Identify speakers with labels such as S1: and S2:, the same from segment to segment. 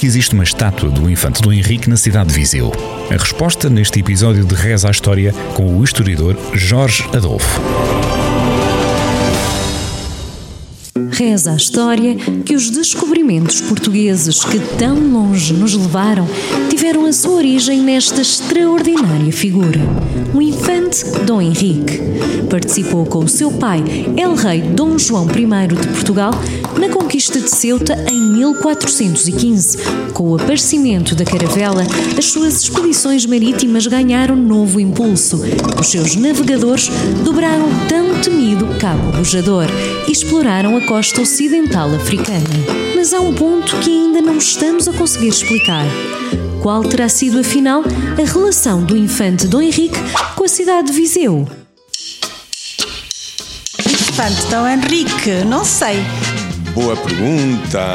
S1: que existe uma estátua do infante Dom Henrique na cidade de Viseu? A resposta neste episódio de Reza à História com o historiador Jorge Adolfo.
S2: Reza a história que os descobrimentos portugueses que tão longe nos levaram tiveram a sua origem nesta extraordinária figura, o infante Dom Henrique. Participou com o seu pai, El Rei Dom João I de Portugal, na conquista de Ceuta em 1415. Com o aparecimento da caravela, as suas expedições marítimas ganharam novo impulso. Os seus navegadores dobraram o tão temido Cabo Bojador e exploraram a costa ocidental africana. Mas há um ponto que ainda não estamos a conseguir explicar. Qual terá sido, afinal, a relação do infante Dom Henrique com a cidade de Viseu?
S3: Infante Dom Henrique, não sei.
S4: Boa pergunta.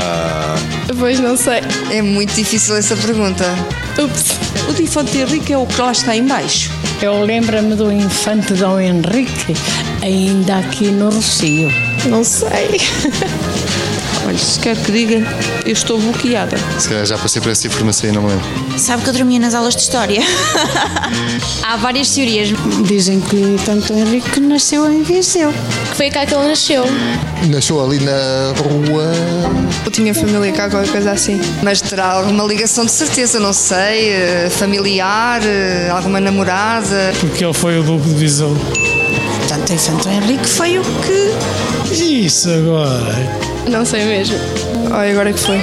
S5: Pois não sei.
S6: É muito difícil essa pergunta.
S5: Ups.
S3: O de Infante Henrique é o que lá está em baixo.
S7: Eu lembro-me do infante Dom Henrique, ainda aqui no Rocio.
S5: Não sei.
S3: Olha, se quer que diga, eu estou bloqueada.
S4: Se calhar já passei por essa informação e não me lembro.
S8: Sabe que eu dormia nas aulas de História. Há várias teorias.
S7: Dizem que o infante Dom Henrique nasceu em Viseu.
S5: Que foi cá que ele nasceu.
S4: Nasceu ali na rua.
S5: Eu tinha família cá, qualquer coisa assim.
S6: Mas terá alguma ligação de certeza, não sei, eh, familiar, eh, alguma namorada.
S9: Porque ele foi o Duque de Viseu.
S3: Portanto, o Infante Dom Henrique foi o que.
S9: Isso agora.
S5: Não sei mesmo. Olha, agora que foi.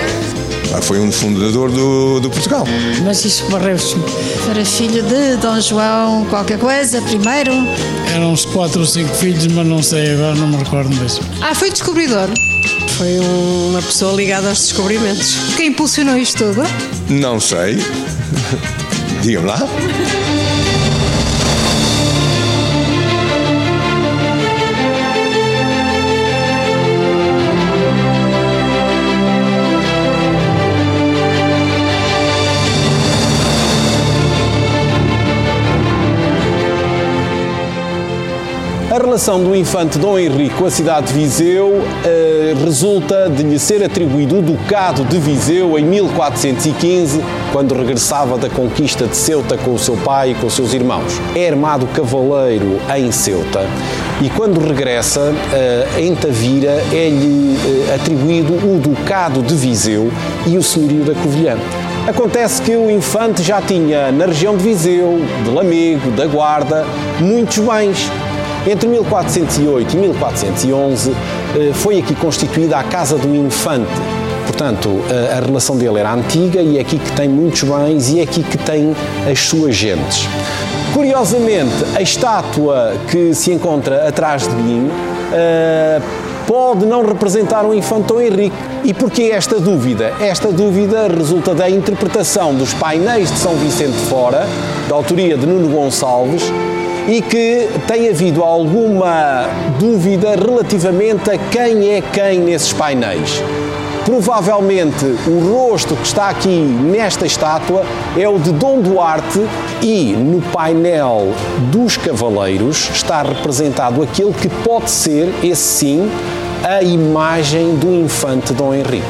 S4: Ah, foi um fundador do, do Portugal.
S7: Mas isso parece-me.
S3: Era filho de Dom João, qualquer coisa, primeiro.
S9: Eram uns 4 ou 5 filhos, mas não sei agora, não me recordo mesmo.
S10: Ah, foi descobridor. Foi uma pessoa ligada aos descobrimentos. Quem impulsionou isto tudo?
S4: Não sei. Diga-me lá.
S11: Relação do infante Dom Henrique com a cidade de Viseu eh, resulta de lhe ser atribuído o Ducado de Viseu em 1415, quando regressava da conquista de Ceuta com o seu pai e com os seus irmãos. É armado cavaleiro em Ceuta e quando regressa eh, em Tavira é-lhe eh, atribuído o Ducado de Viseu e o Senhorio da Covilhã. Acontece que o infante já tinha na região de Viseu, de Lamego, da Guarda, muitos bens. Entre 1408 e 1411 eh, foi aqui constituída a Casa do Infante. Portanto, eh, a relação dele era antiga e é aqui que tem muitos bens e é aqui que tem as suas gentes. Curiosamente, a estátua que se encontra atrás de mim eh, pode não representar o infante Dom Henrique. E porquê esta dúvida? Esta dúvida resulta da interpretação dos painéis de São Vicente de Fora, da autoria de Nuno Gonçalves, e que tem havido alguma dúvida relativamente a quem é quem nesses painéis. Provavelmente o rosto que está aqui nesta estátua é o de Dom Duarte e no painel dos cavaleiros está representado aquele que pode ser, esse sim, a imagem do infante Dom Henrique.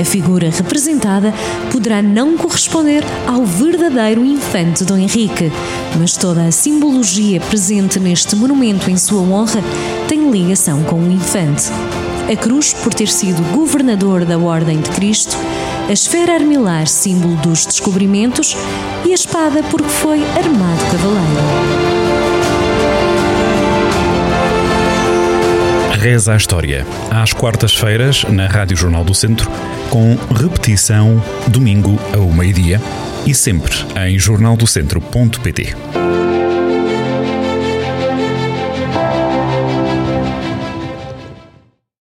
S2: A figura representada poderá não corresponder ao verdadeiro infante Dom Henrique, mas toda a simbologia presente neste monumento em sua honra tem ligação com o infante. A cruz, por ter sido governador da Ordem de Cristo, a esfera armilar, símbolo dos descobrimentos, e a espada, porque foi armado cavaleiro.
S1: Reza a História, às quartas-feiras, na Rádio Jornal do Centro, com repetição domingo ao meio-dia e sempre em jornaldocentro.pt.